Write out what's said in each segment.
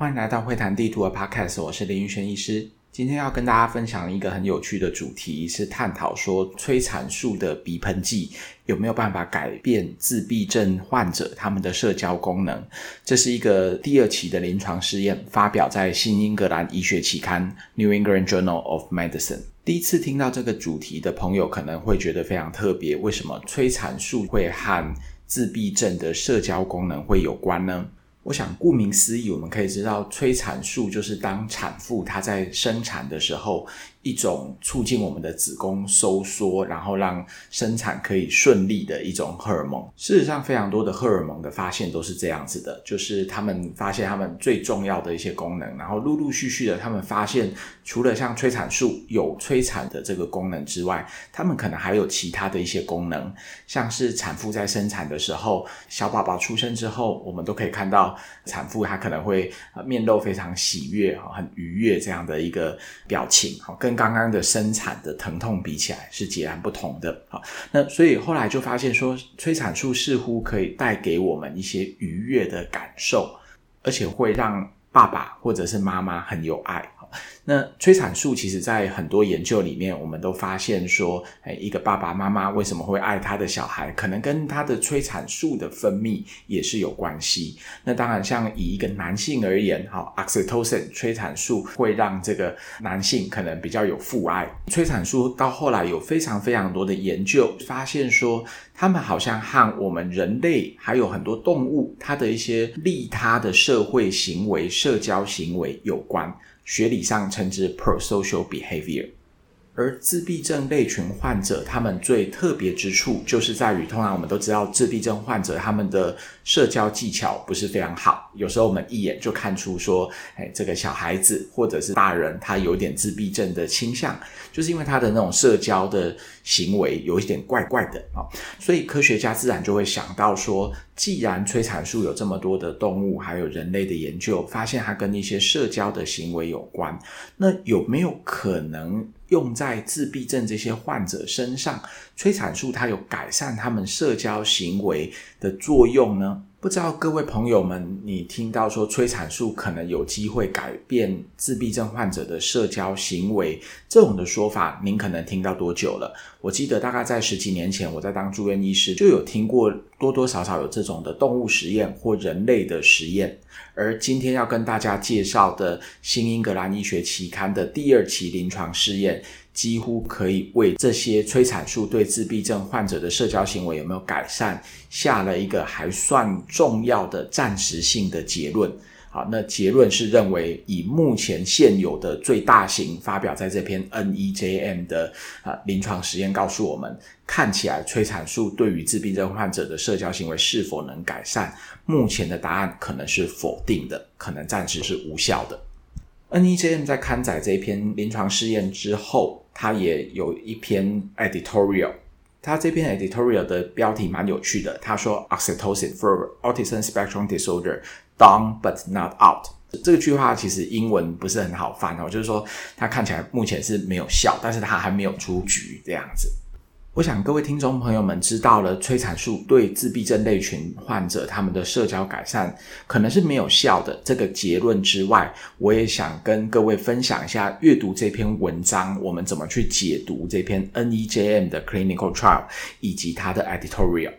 欢迎来到会谈地图的 Podcast，我是林玉轩医师。今天要跟大家分享一个很有趣的主题，是探讨说催产素的鼻喷剂有没有办法改变自闭症患者他们的社交功能。这是一个第二期的临床试验，发表在《新英格兰医学期刊》（New England Journal of Medicine）。第一次听到这个主题的朋友可能会觉得非常特别，为什么催产素会和自闭症的社交功能会有关呢？我想，顾名思义，我们可以知道，催产素就是当产妇她在生产的时候。一种促进我们的子宫收缩，然后让生产可以顺利的一种荷尔蒙。事实上，非常多的荷尔蒙的发现都是这样子的，就是他们发现他们最重要的一些功能，然后陆陆续续的，他们发现除了像催产素有催产的这个功能之外，他们可能还有其他的一些功能，像是产妇在生产的时候，小宝宝出生之后，我们都可以看到产妇她可能会面露非常喜悦、很愉悦这样的一个表情，跟跟刚刚的生产的疼痛比起来是截然不同的。好，那所以后来就发现说，催产素似乎可以带给我们一些愉悦的感受，而且会让爸爸或者是妈妈很有爱。那催产素其实，在很多研究里面，我们都发现说，诶，一个爸爸妈妈为什么会爱他的小孩，可能跟他的催产素的分泌也是有关系。那当然，像以一个男性而言，哈，oxytocin 催产素会让这个男性可能比较有父爱。催产素到后来有非常非常多的研究发现说，他们好像和我们人类还有很多动物，它的一些利他的社会行为、社交行为有关。学理上称之 prosocial behavior，而自闭症类群患者，他们最特别之处，就是在于，通常我们都知道，自闭症患者他们的社交技巧不是非常好，有时候我们一眼就看出说，哎，这个小孩子或者是大人，他有点自闭症的倾向，就是因为他的那种社交的行为有一点怪怪的啊，所以科学家自然就会想到说，既然催产素有这么多的动物还有人类的研究，发现它跟一些社交的行为有关，那有没有可能用在自闭症这些患者身上？催产素它有改善他们社交行为的作用呢？不知道各位朋友们，你听到说催产素可能有机会改变自闭症患者的社交行为这种的说法，您可能听到多久了？我记得大概在十几年前，我在当住院医师就有听过多多少少有这种的动物实验或人类的实验。而今天要跟大家介绍的《新英格兰医学期刊》的第二期临床试验。几乎可以为这些催产素对自闭症患者的社交行为有没有改善，下了一个还算重要的暂时性的结论。好，那结论是认为，以目前现有的最大型发表在这篇 NEJM 的啊临床实验告诉我们，看起来催产素对于自闭症患者的社交行为是否能改善？目前的答案可能是否定的，可能暂时是无效的。NEJM 在刊载这一篇临床试验之后。它也有一篇 editorial，他这篇 editorial 的标题蛮有趣的。他说：“Oxytocin for autism spectrum disorder, down but not out。”这句话其实英文不是很好翻哦，就是说他看起来目前是没有效，但是他还没有出局这样子。我想各位听众朋友们知道了催产素对自闭症类群患者他们的社交改善可能是没有效的这个结论之外，我也想跟各位分享一下阅读这篇文章，我们怎么去解读这篇 NEJM 的 clinical trial 以及它的 editorial。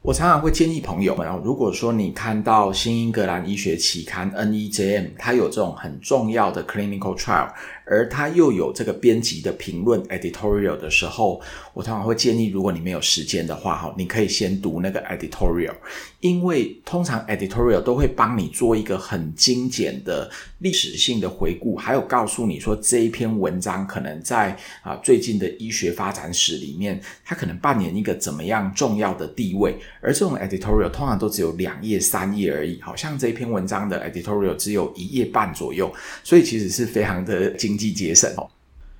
我常常会建议朋友们，如果说你看到新英格兰医学期刊 NEJM，它有这种很重要的 clinical trial。而他又有这个编辑的评论 editorial 的时候，我通常会建议，如果你没有时间的话，哈，你可以先读那个 editorial，因为通常 editorial 都会帮你做一个很精简的历史性的回顾，还有告诉你说这一篇文章可能在啊最近的医学发展史里面，它可能扮演一个怎么样重要的地位。而这种 editorial 通常都只有两页三页而已，好像这篇文章的 editorial 只有一页半左右，所以其实是非常的精。经济节省哦，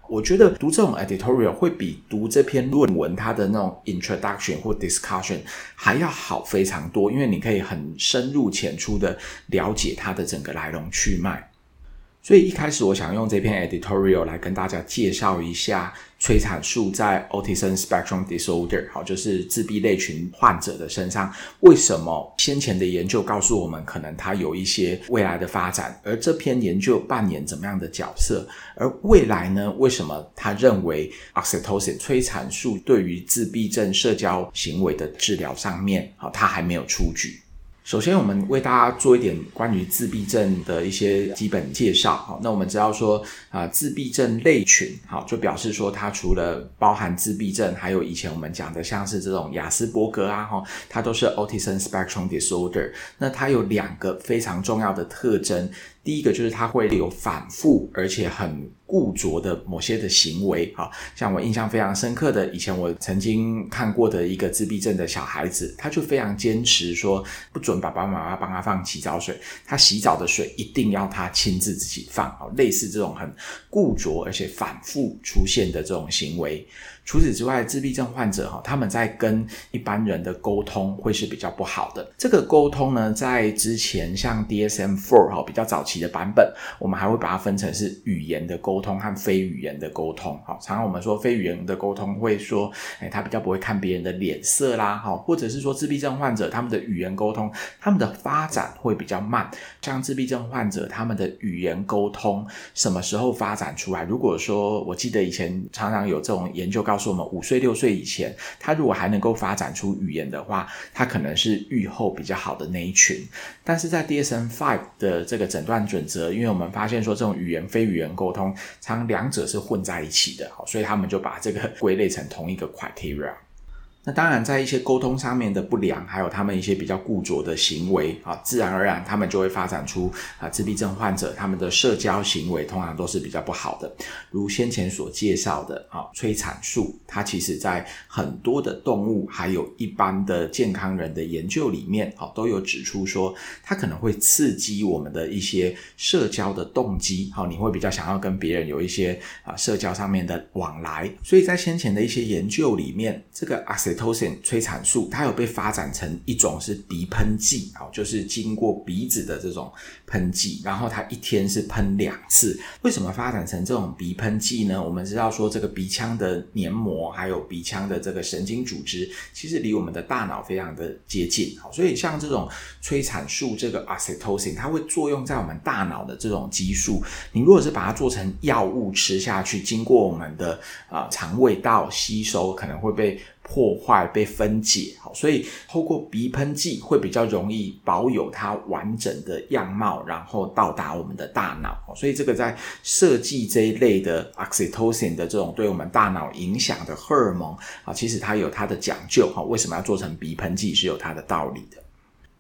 我觉得读这种 editorial 会比读这篇论文它的那种 introduction 或 discussion 还要好非常多，因为你可以很深入浅出的了解它的整个来龙去脉。所以一开始我想用这篇 editorial 来跟大家介绍一下催产素在 Autism Spectrum Disorder，好，就是自闭类群患者的身上，为什么先前的研究告诉我们可能它有一些未来的发展，而这篇研究扮演怎么样的角色？而未来呢？为什么他认为 Oxytocin 催产素对于自闭症社交行为的治疗上面，好，它还没有出局？首先，我们为大家做一点关于自闭症的一些基本介绍。好，那我们知道说，啊，自闭症类群，好，就表示说，它除了包含自闭症，还有以前我们讲的像是这种雅斯伯格啊，哈，它都是 Autism Spectrum Disorder。那它有两个非常重要的特征。第一个就是他会有反复而且很固着的某些的行为，好，像我印象非常深刻的，以前我曾经看过的一个自闭症的小孩子，他就非常坚持说不准爸爸妈妈帮他放洗澡水，他洗澡的水一定要他亲自自己放，好，类似这种很固着而且反复出现的这种行为。除此之外，自闭症患者哈，他们在跟一般人的沟通会是比较不好的。这个沟通呢，在之前像 DSM-4 哈比较早期的版本，我们还会把它分成是语言的沟通和非语言的沟通。哈，常常我们说非语言的沟通会说，哎，他比较不会看别人的脸色啦，哈，或者是说自闭症患者他们的语言沟通，他们的发展会比较慢。像自闭症患者他们的语言沟通什么时候发展出来？如果说我记得以前常常有这种研究告。说我们五岁六岁以前，他如果还能够发展出语言的话，他可能是愈后比较好的那一群。但是在 DSM Five 的这个诊断准则，因为我们发现说这种语言非语言沟通，常两者是混在一起的，所以他们就把这个归类成同一个 criteria。那当然，在一些沟通上面的不良，还有他们一些比较固着的行为啊，自然而然他们就会发展出啊自闭症患者他们的社交行为通常都是比较不好的。如先前所介绍的啊，催产素，它其实在很多的动物还有一般的健康人的研究里面啊，都有指出说它可能会刺激我们的一些社交的动机，好，你会比较想要跟别人有一些啊社交上面的往来。所以在先前的一些研究里面，这个阿塞 tosin 催产素，它有被发展成一种是鼻喷剂，啊，就是经过鼻子的这种喷剂，然后它一天是喷两次。为什么发展成这种鼻喷剂呢？我们知道说，这个鼻腔的黏膜还有鼻腔的这个神经组织，其实离我们的大脑非常的接近，好，所以像这种催产素这个 Oxytocin，它会作用在我们大脑的这种激素。你如果是把它做成药物吃下去，经过我们的啊、肠胃道吸收，可能会被破坏被分解，好，所以透过鼻喷剂会比较容易保有它完整的样貌，然后到达我们的大脑。所以这个在设计这一类的 oxytocin 的这种对我们大脑影响的荷尔蒙啊，其实它有它的讲究哈。为什么要做成鼻喷剂是有它的道理的。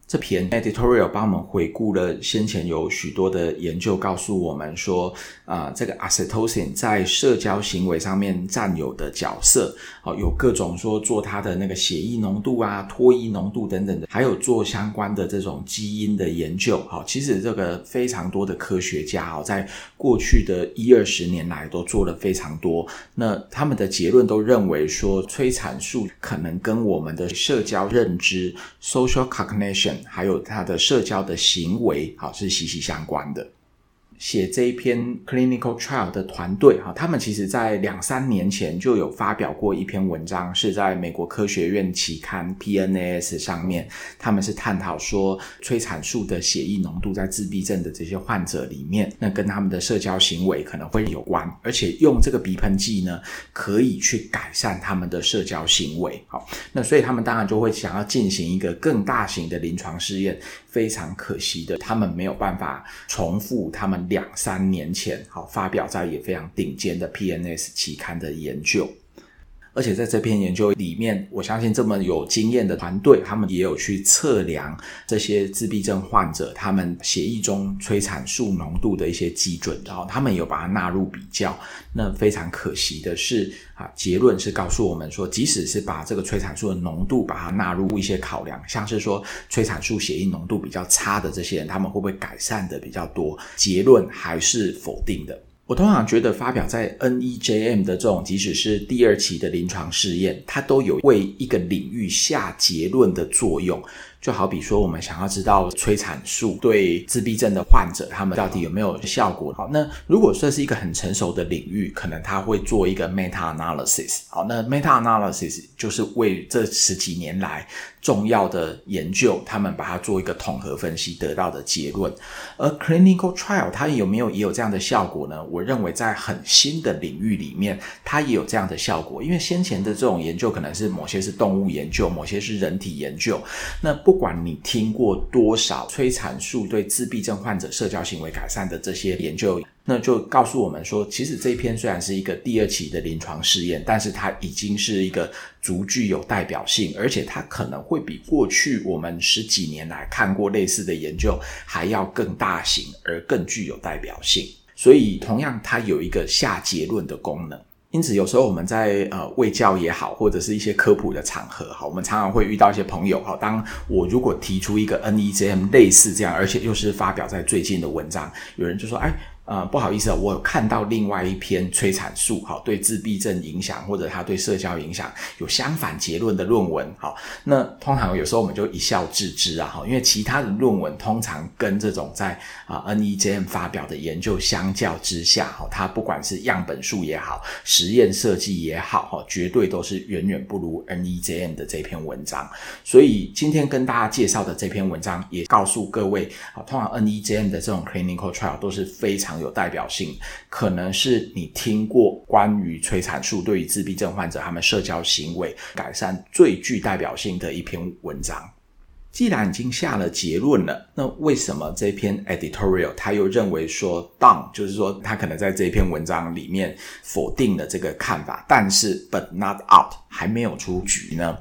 这篇 editorial 帮我们回顾了先前有许多的研究，告诉我们说，啊、这个 oxytocin 在社交行为上面占有的角色，哦，有各种说做它的那个血液浓度啊、唾液浓度等等的，还有做相关的这种基因的研究，好、哦，其实这个非常多的科学家哦，在过去的一二十年来都做了非常多，那他们的结论都认为说，催产素可能跟我们的社交认知 （social cognition） 还有他的社交的行为，好，是息息相关的。写这一篇 clinical trial 的团队哈，他们其实在两三年前就有发表过一篇文章，是在美国科学院期刊 PNAS 上面，他们是探讨说催产素的血液浓度在自闭症的这些患者里面，那跟他们的社交行为可能会有关，而且用这个鼻喷剂呢，可以去改善他们的社交行为。好，那所以他们当然就会想要进行一个更大型的临床试验。非常可惜的，他们没有办法重复他们两三年前好发表在也非常顶尖的 PNS 期刊的研究。而且在这篇研究里面，我相信这么有经验的团队，他们也有去测量这些自闭症患者他们血液中催产素浓度的一些基准，然后他们有把它纳入比较。那非常可惜的是，啊，结论是告诉我们说，即使是把这个催产素的浓度把它纳入一些考量，像是说催产素血液浓度比较差的这些人，他们会不会改善的比较多？结论还是否定的。我通常觉得发表在 NEJM 的这种，即使是第二期的临床试验，它都有为一个领域下结论的作用。就好比说，我们想要知道催产素对自闭症的患者他们到底有没有效果。好，那如果这是一个很成熟的领域，可能他会做一个 meta analysis。好，那 meta analysis 就是为这十几年来重要的研究，他们把它做一个统合分析得到的结论。而 clinical trial 它有没有也有这样的效果呢？我认为在很新的领域里面，它也有这样的效果。因为先前的这种研究可能是某些是动物研究，某些是人体研究。那不管你听过多少催产素对自闭症患者社交行为改善的这些研究，那就告诉我们说，其实这一篇虽然是一个第二期的临床试验，但是它已经是一个足具有代表性，而且它可能会比过去我们十几年来看过类似的研究还要更大型，而更具有代表性。所以，同样它有一个下结论的功能。因此，有时候我们在呃卫教也好，或者是一些科普的场合，哈，我们常常会遇到一些朋友，哈，当我如果提出一个 NEJM 类似这样，而且又是发表在最近的文章，有人就说，哎。呃，不好意思啊，我有看到另外一篇催产素，好，对自闭症影响或者它对社交影响有相反结论的论文，好，那通常有时候我们就一笑置之啊，哈，因为其他的论文通常跟这种在啊 NEJM 发表的研究相较之下，哈，它不管是样本数也好，实验设计也好，哈，绝对都是远远不如 NEJM 的这篇文章。所以今天跟大家介绍的这篇文章也告诉各位，啊，通常 NEJM 的这种 clinical trial 都是非常。有代表性，可能是你听过关于催产素对于自闭症患者他们社交行为改善最具代表性的一篇文章。既然已经下了结论了，那为什么这篇 editorial 他又认为说 down，就是说他可能在这篇文章里面否定了这个看法，但是 but not out 还没有出局呢？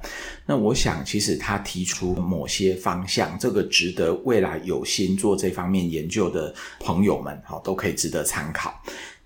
那我想，其实他提出某些方向，这个值得未来有心做这方面研究的朋友们，好，都可以值得参考。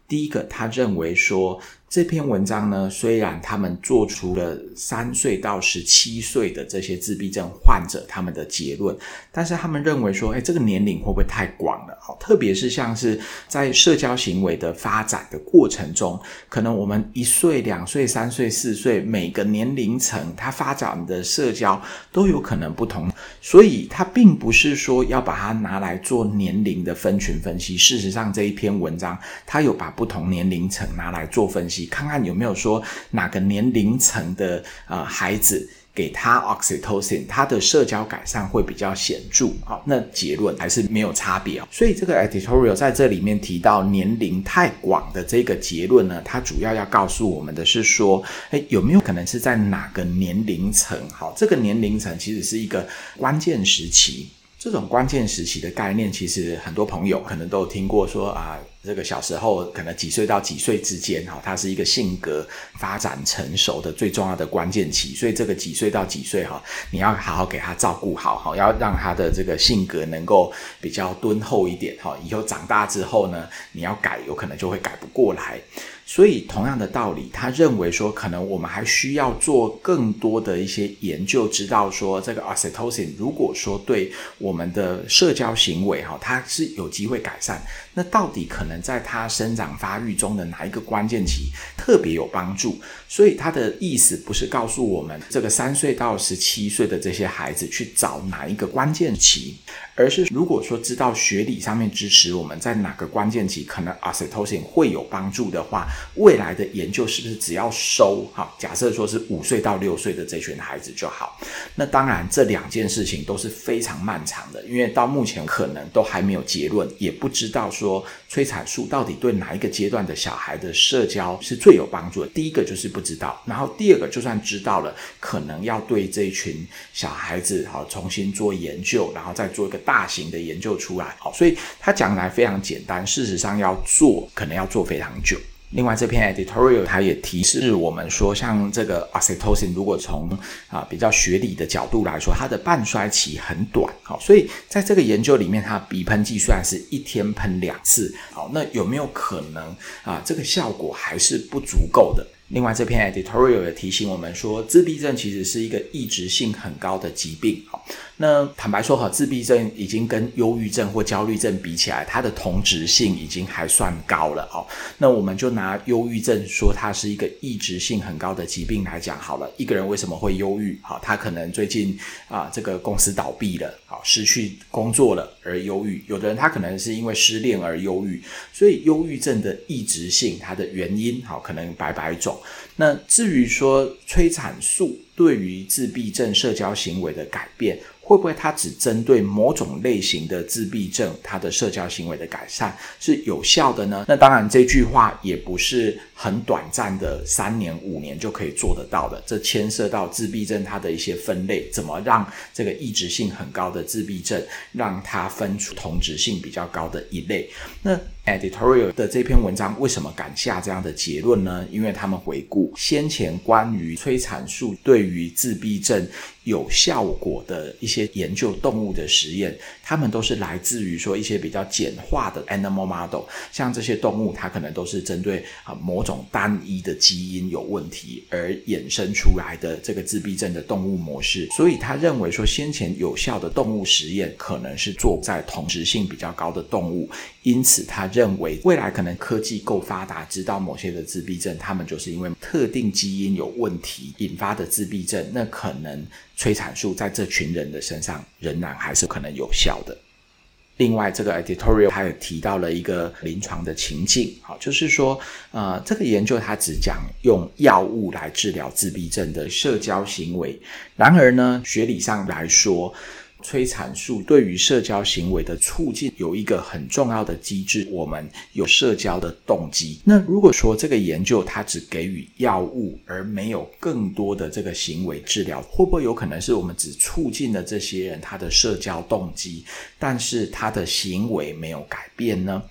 第一个，他认为说。这篇文章呢，虽然他们做出了三岁到十七岁的这些自闭症患者他们的结论，但是他们认为说，哎，这个年龄会不会太广了？好，特别是像是在社交行为的发展的过程中，可能我们一岁、两岁、三岁、四岁，每个年龄层它发展的社交都有可能不同，所以他并不是说要把它拿来做年龄的分群分析。事实上，这一篇文章他有把不同年龄层拿来做分析。看看有没有说哪个年龄层的呃孩子给他 oxytocin，他的社交改善会比较显著。好，那结论还是没有差别。所以这个 editorial 在这里面提到年龄太广的这个结论呢，它主要要告诉我们的是说，诶，有没有可能是在哪个年龄层？好，这个年龄层其实是一个关键时期。这种关键时期的概念，其实很多朋友可能都听过说啊。这个小时候可能几岁到几岁之间，哈，它是一个性格发展成熟的最重要的关键期。所以这个几岁到几岁，哈，你要好好给他照顾好，哈，要让他的这个性格能够比较敦厚一点，哈。以后长大之后呢，你要改，有可能就会改不过来。所以同样的道理，他认为说，可能我们还需要做更多的一些研究，知道说这个 oxytocin 如果说对我们的社交行为，哈，它是有机会改善。那到底可能在他生长发育中的哪一个关键期特别有帮助？所以他的意思不是告诉我们这个三岁到十七岁的这些孩子去找哪一个关键期，而是如果说知道学理上面支持我们在哪个关键期可能 oxytocin 会有帮助的话，未来的研究是不是只要收哈？假设说是五岁到六岁的这群孩子就好。那当然这两件事情都是非常漫长的，因为到目前可能都还没有结论，也不知道。说催产素到底对哪一个阶段的小孩的社交是最有帮助的？第一个就是不知道，然后第二个就算知道了，可能要对这一群小孩子好重新做研究，然后再做一个大型的研究出来。好，所以他讲来非常简单，事实上要做可能要做非常久。另外，这篇 editorial 它也提示我们说，像这个 oxytocin，如果从啊比较学理的角度来说，它的半衰期很短，好，所以在这个研究里面，它鼻喷剂虽然是一天喷两次，好，那有没有可能啊这个效果还是不足够的？另外，这篇 editorial 也提醒我们说，自闭症其实是一个抑制性很高的疾病。好，那坦白说，哈，自闭症已经跟忧郁症或焦虑症比起来，它的同质性已经还算高了。好，那我们就拿忧郁症说它是一个抑制性很高的疾病来讲好了。一个人为什么会忧郁？好，他可能最近啊，这个公司倒闭了，好，失去工作了而忧郁。有的人他可能是因为失恋而忧郁。所以，忧郁症的抑制性，它的原因，好，可能百百种。那至于说催产素对于自闭症社交行为的改变，会不会它只针对某种类型的自闭症，它的社交行为的改善是有效的呢？那当然，这句话也不是很短暂的三年五年就可以做得到的。这牵涉到自闭症它的一些分类，怎么让这个异质性很高的自闭症，让它分出同质性比较高的一类。那 editorial 的这篇文章为什么敢下这样的结论呢？因为他们回顾先前关于催产素对于自闭症有效果的一些研究动物的实验，他们都是来自于说一些比较简化的 animal model，像这些动物，它可能都是针对啊某种单一的基因有问题而衍生出来的这个自闭症的动物模式，所以他认为说先前有效的动物实验可能是做在同质性比较高的动物，因此他。认为未来可能科技够发达，知道某些的自闭症，他们就是因为特定基因有问题引发的自闭症，那可能催产素在这群人的身上仍然还是可能有效的。另外，这个 editorial 他也提到了一个临床的情境，好，就是说，呃，这个研究它只讲用药物来治疗自闭症的社交行为，然而呢，学理上来说。催产素对于社交行为的促进有一个很重要的机制，我们有社交的动机。那如果说这个研究它只给予药物，而没有更多的这个行为治疗，会不会有可能是我们只促进了这些人他的社交动机，但是他的行为没有改变呢？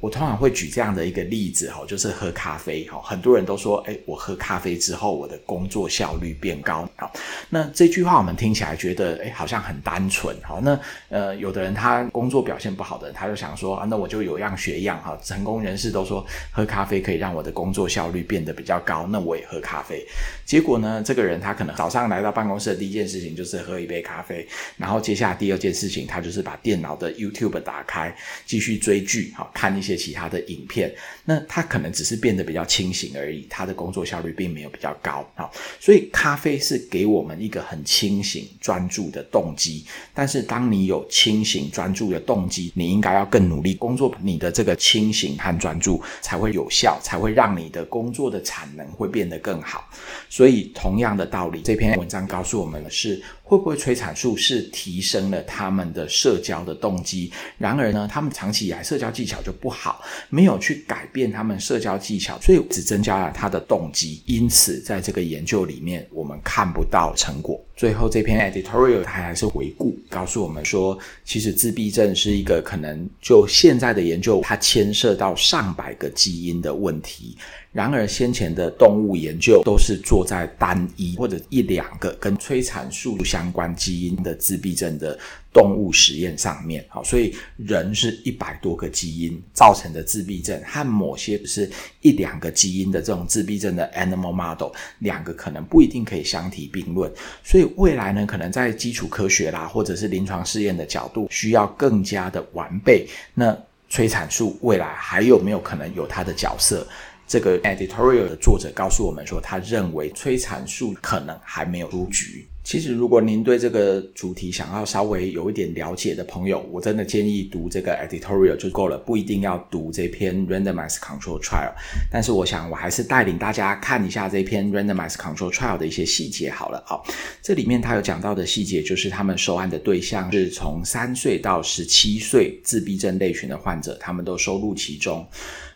我通常会举这样的一个例子哈，就是喝咖啡哈，很多人都说，哎，我喝咖啡之后，我的工作效率变高。好，那这句话我们听起来觉得，哎，好像很单纯。好，那呃，有的人他工作表现不好的，他就想说啊，那我就有样学样哈。成功人士都说喝咖啡可以让我的工作效率变得比较高，那我也喝咖啡。结果呢，这个人他可能早上来到办公室的第一件事情就是喝一杯咖啡，然后接下来第二件事情，他就是把电脑的 YouTube 打开，继续追剧，好，看一些。些其他的影片，那他可能只是变得比较清醒而已，他的工作效率并没有比较高啊。所以咖啡是给我们一个很清醒专注的动机，但是当你有清醒专注的动机，你应该要更努力工作，你的这个清醒和专注才会有效，才会让你的工作的产能会变得更好。所以同样的道理，这篇文章告诉我们的是。会不会催产素是提升了他们的社交的动机？然而呢，他们长期以来社交技巧就不好，没有去改变他们社交技巧，所以只增加了他的动机。因此，在这个研究里面，我们看不到成果。最后这篇 editorial 它还是回顾，告诉我们说，其实自闭症是一个可能就现在的研究，它牵涉到上百个基因的问题。然而，先前的动物研究都是做在单一或者一两个跟催产素相关基因的自闭症的动物实验上面。好，所以人是一百多个基因造成的自闭症，和某些是一两个基因的这种自闭症的 animal model，两个可能不一定可以相提并论。所以未来呢，可能在基础科学啦，或者是临床试验的角度，需要更加的完备。那催产素未来还有没有可能有它的角色？这个 editorial 的作者告诉我们说，他认为催产素可能还没有出局。其实，如果您对这个主题想要稍微有一点了解的朋友，我真的建议读这个 editorial 就够了，不一定要读这篇 randomized control trial。但是，我想我还是带领大家看一下这篇 randomized control trial 的一些细节好了。好，这里面他有讲到的细节，就是他们收案的对象是从三岁到十七岁自闭症类群的患者，他们都收录其中。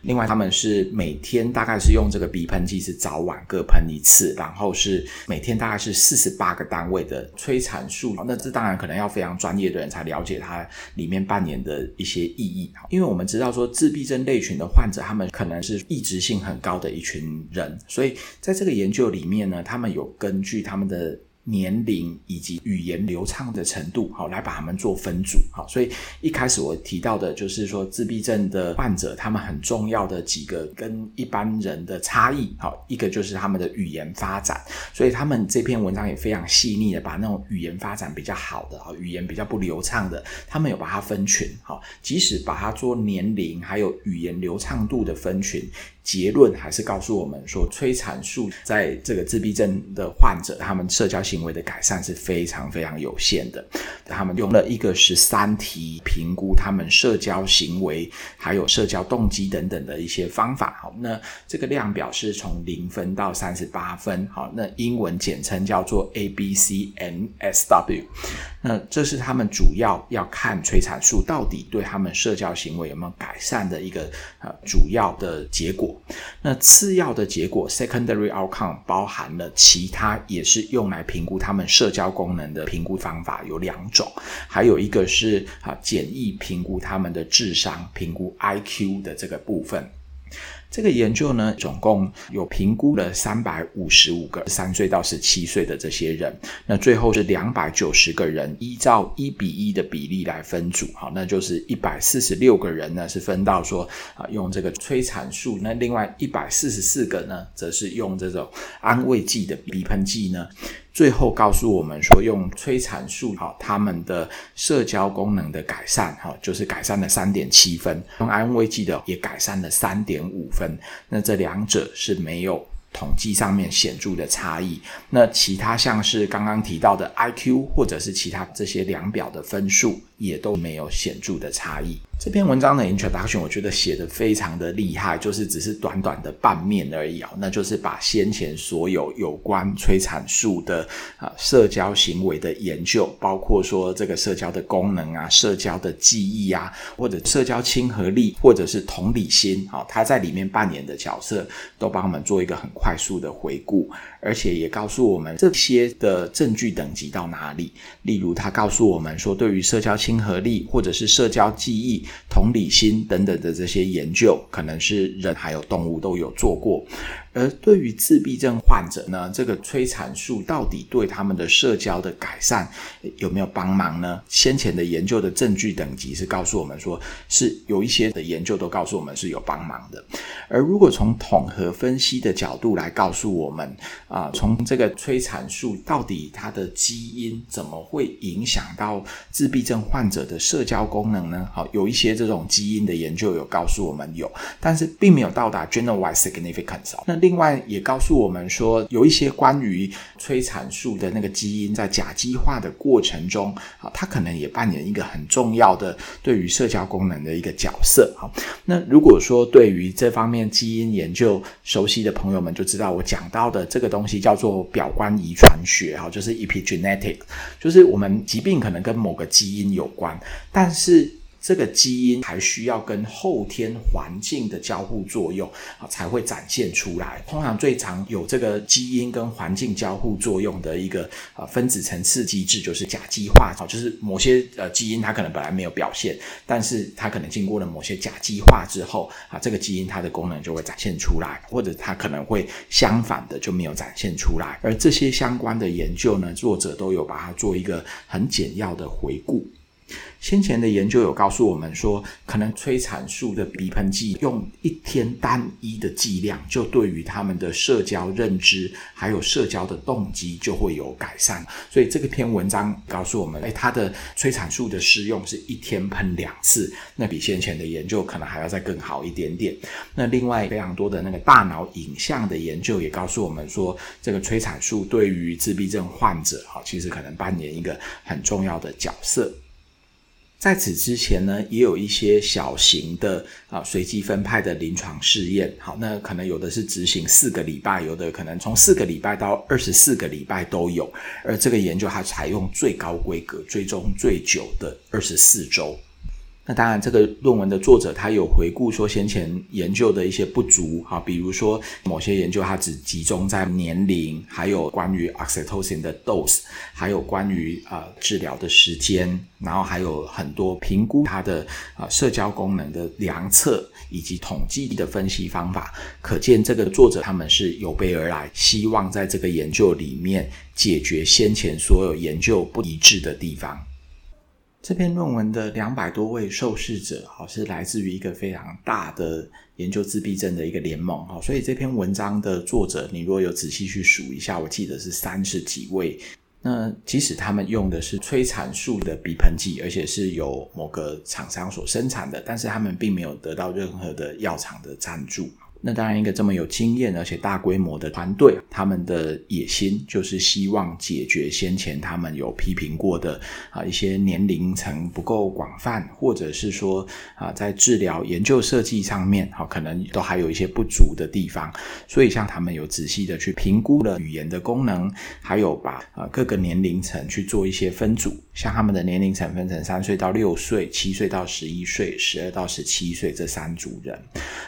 另外，他们是每天大概是用这个鼻喷剂，是早晚各喷一次，然后是每天大概是四十八个单位的催产素。那这当然可能要非常专业的人才了解它里面扮演的一些意义。因为我们知道说自闭症类群的患者，他们可能是抑制性很高的一群人，所以在这个研究里面呢，他们有根据他们的。年龄以及语言流畅的程度，好，来把他们做分组，好，所以一开始我提到的就是说自闭症的患者，他们很重要的几个跟一般人的差异，好，一个就是他们的语言发展，所以他们这篇文章也非常细腻的把那种语言发展比较好的，啊语言比较不流畅的，他们有把它分群，好，即使把它做年龄还有语言流畅度的分群。结论还是告诉我们说，催产素在这个自闭症的患者，他们社交性行为的改善是非常非常有限的。他们用了一个十三题评估他们社交行为，还有社交动机等等的一些方法。好，那这个量表是从零分到三十八分。好，那英文简称叫做 A B C N S W。那这是他们主要要看催产素到底对他们社交行为有没有改善的一个呃主要的结果。那次要的结果 （secondary outcome） 包含了其他也是用来评估他们社交功能的评估方法有两种，还有一个是啊简易评估他们的智商，评估 IQ 的这个部分。这个研究呢，总共有评估了三百五十五个三岁到十七岁的这些人，那最后是两百九十个人，依照一比一的比例来分组，好，那就是一百四十六个人呢是分到说啊用这个催产素，那另外一百四十四个呢，则是用这种安慰剂的鼻喷剂呢。最后告诉我们说，用催产素哈，他们的社交功能的改善哈，就是改善了三点七分；用安慰剂的也改善了三点五分。那这两者是没有统计上面显著的差异。那其他像是刚刚提到的 IQ 或者是其他这些量表的分数，也都没有显著的差异。这篇文章的 introduction 我觉得写得非常的厉害，就是只是短短的半面而已啊，那就是把先前所有有关催产素的啊社交行为的研究，包括说这个社交的功能啊、社交的记忆啊，或者社交亲和力，或者是同理心啊，他在里面扮演的角色，都帮我们做一个很快速的回顾。而且也告诉我们这些的证据等级到哪里。例如，他告诉我们说，对于社交亲和力或者是社交记忆、同理心等等的这些研究，可能是人还有动物都有做过。而对于自闭症患者呢，这个催产素到底对他们的社交的改善有没有帮忙呢？先前的研究的证据等级是告诉我们说，是有一些的研究都告诉我们是有帮忙的。而如果从统合分析的角度来告诉我们，啊，从这个催产素到底它的基因怎么会影响到自闭症患者的社交功能呢？好，有一些这种基因的研究有告诉我们有，但是并没有到达 generalized significance。那另外也告诉我们说，有一些关于催产素的那个基因在甲基化的过程中，啊，它可能也扮演一个很重要的对于社交功能的一个角色。好，那如果说对于这方面基因研究熟悉的朋友们就知道，我讲到的这个东西叫做表观遗传学，哈，就是 epigenetic，就是我们疾病可能跟某个基因有关，但是。这个基因还需要跟后天环境的交互作用啊，才会展现出来。通常最常有这个基因跟环境交互作用的一个呃分子层次机制，就是甲基化，就是某些呃基因它可能本来没有表现，但是它可能经过了某些甲基化之后啊，这个基因它的功能就会展现出来，或者它可能会相反的就没有展现出来。而这些相关的研究呢，作者都有把它做一个很简要的回顾。先前的研究有告诉我们说，可能催产素的鼻喷剂用一天单一的剂量，就对于他们的社交认知还有社交的动机就会有改善。所以这个篇文章告诉我们，诶，它的催产素的施用是一天喷两次，那比先前的研究可能还要再更好一点点。那另外非常多的那个大脑影像的研究也告诉我们说，这个催产素对于自闭症患者，哈，其实可能扮演一个很重要的角色。在此之前呢，也有一些小型的啊随机分派的临床试验。好，那可能有的是执行四个礼拜，有的可能从四个礼拜到二十四个礼拜都有。而这个研究它采用最高规格、追踪最久的二十四周。那当然，这个论文的作者他有回顾说先前研究的一些不足啊，比如说某些研究它只集中在年龄，还有关于 oxytocin 的 dose，还有关于呃治疗的时间，然后还有很多评估它的呃社交功能的量测以及统计的分析方法。可见这个作者他们是有备而来，希望在这个研究里面解决先前所有研究不一致的地方。这篇论文的两百多位受试者，好，是来自于一个非常大的研究自闭症的一个联盟，哈，所以这篇文章的作者，你如果有仔细去数一下，我记得是三十几位。那即使他们用的是催产素的鼻喷剂，而且是由某个厂商所生产的，但是他们并没有得到任何的药厂的赞助。那当然，一个这么有经验而且大规模的团队，他们的野心就是希望解决先前他们有批评过的啊一些年龄层不够广泛，或者是说啊在治疗研究设计上面，好可能都还有一些不足的地方。所以像他们有仔细的去评估了语言的功能，还有把啊各个年龄层去做一些分组，像他们的年龄层分成三岁到六岁、七岁到十一岁、十二到十七岁这三组人。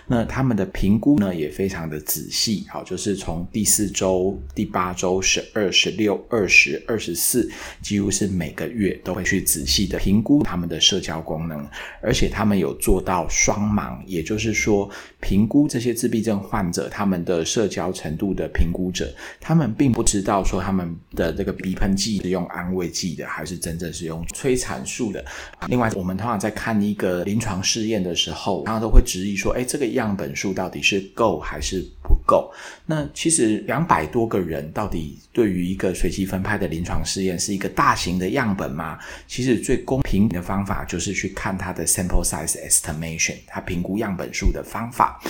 那他们的评估。估呢也非常的仔细，好，就是从第四周、第八周、十二、十六、二十、二十四，几乎是每个月都会去仔细的评估他们的社交功能，而且他们有做到双盲，也就是说，评估这些自闭症患者他们的社交程度的评估者，他们并不知道说他们的这个鼻喷剂是用安慰剂的，还是真正是用催产素的。另外，我们通常在看一个临床试验的时候，常常都会质疑说，哎，这个样本数到底是够还是不够？那其实两百多个人到底对于一个随机分派的临床试验是一个大型的样本吗？其实最公平的方法就是去看它的 sample size estimation，它评估样本数的方法。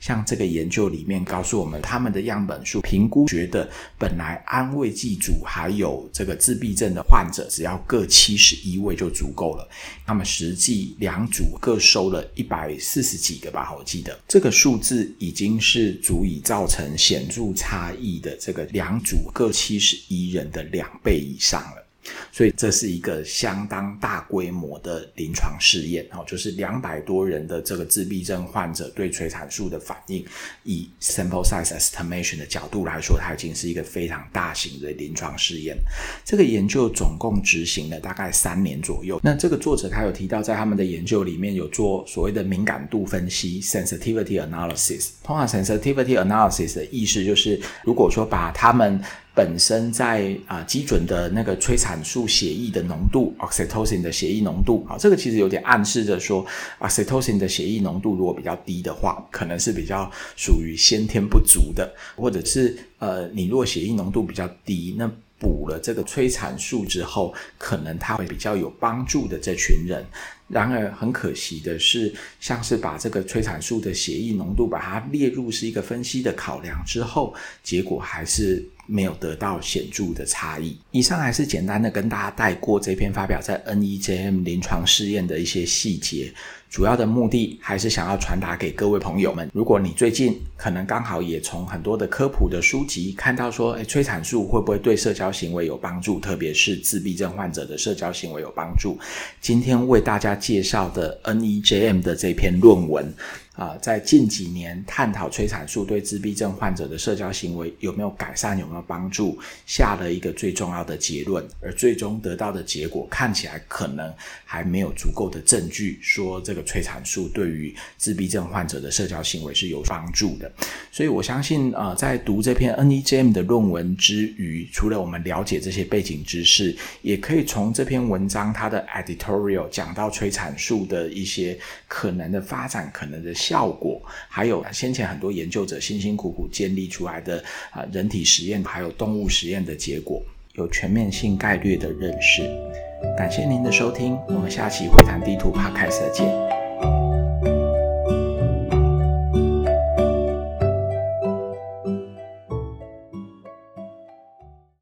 像这个研究里面告诉我们，他们的样本数评估觉得本来安慰剂组还有这个自闭症的患者只要各七十一位就足够了。那么实际两组各收了一百四十几个吧，我记得这个数字已经是足以造成显著差异的这个两组各七十一人的两倍以上了。所以这是一个相当大规模的临床试验，哦，就是两百多人的这个自闭症患者对催产素的反应，以 sample size estimation 的角度来说，它已经是一个非常大型的临床试验。这个研究总共执行了大概三年左右。那这个作者他有提到，在他们的研究里面有做所谓的敏感度分析 （sensitivity analysis）。通常 sensitivity analysis 的意思就是，如果说把他们本身在啊、基准的那个催产素血液的浓度，oxytocin 的血液浓度，啊，这个其实有点暗示着说，oxytocin 的血液浓度如果比较低的话，可能是比较属于先天不足的，或者是呃，你如果血液浓度比较低，那补了这个催产素之后，可能它会比较有帮助的这群人。然而很可惜的是，像是把这个催产素的血液浓度把它列入是一个分析的考量之后，结果还是。没有得到显著的差异。以上还是简单的跟大家带过这篇发表在 NEJM 临床试验的一些细节，主要的目的还是想要传达给各位朋友们。如果你最近可能刚好也从很多的科普的书籍看到说，诶，催产素会不会对社交行为有帮助，特别是自闭症患者的社交行为有帮助？今天为大家介绍的 NEJM 的这篇论文。啊，在近几年探讨催产素对自闭症患者的社交行为有没有改善、有没有帮助，下了一个最重要的结论，而最终得到的结果看起来可能还没有足够的证据说这个催产素对于自闭症患者的社交行为是有帮助的。所以我相信，呃，在读这篇 NEJM 的论文之余，除了我们了解这些背景知识，也可以从这篇文章它的 editorial 讲到催产素的一些可能的发展、可能的。效果，还有先前很多研究者辛辛苦苦建立出来的啊人体实验，还有动物实验的结果，有全面性概率的认识。感谢您的收听，我们下期会谈地图 Podcast 见。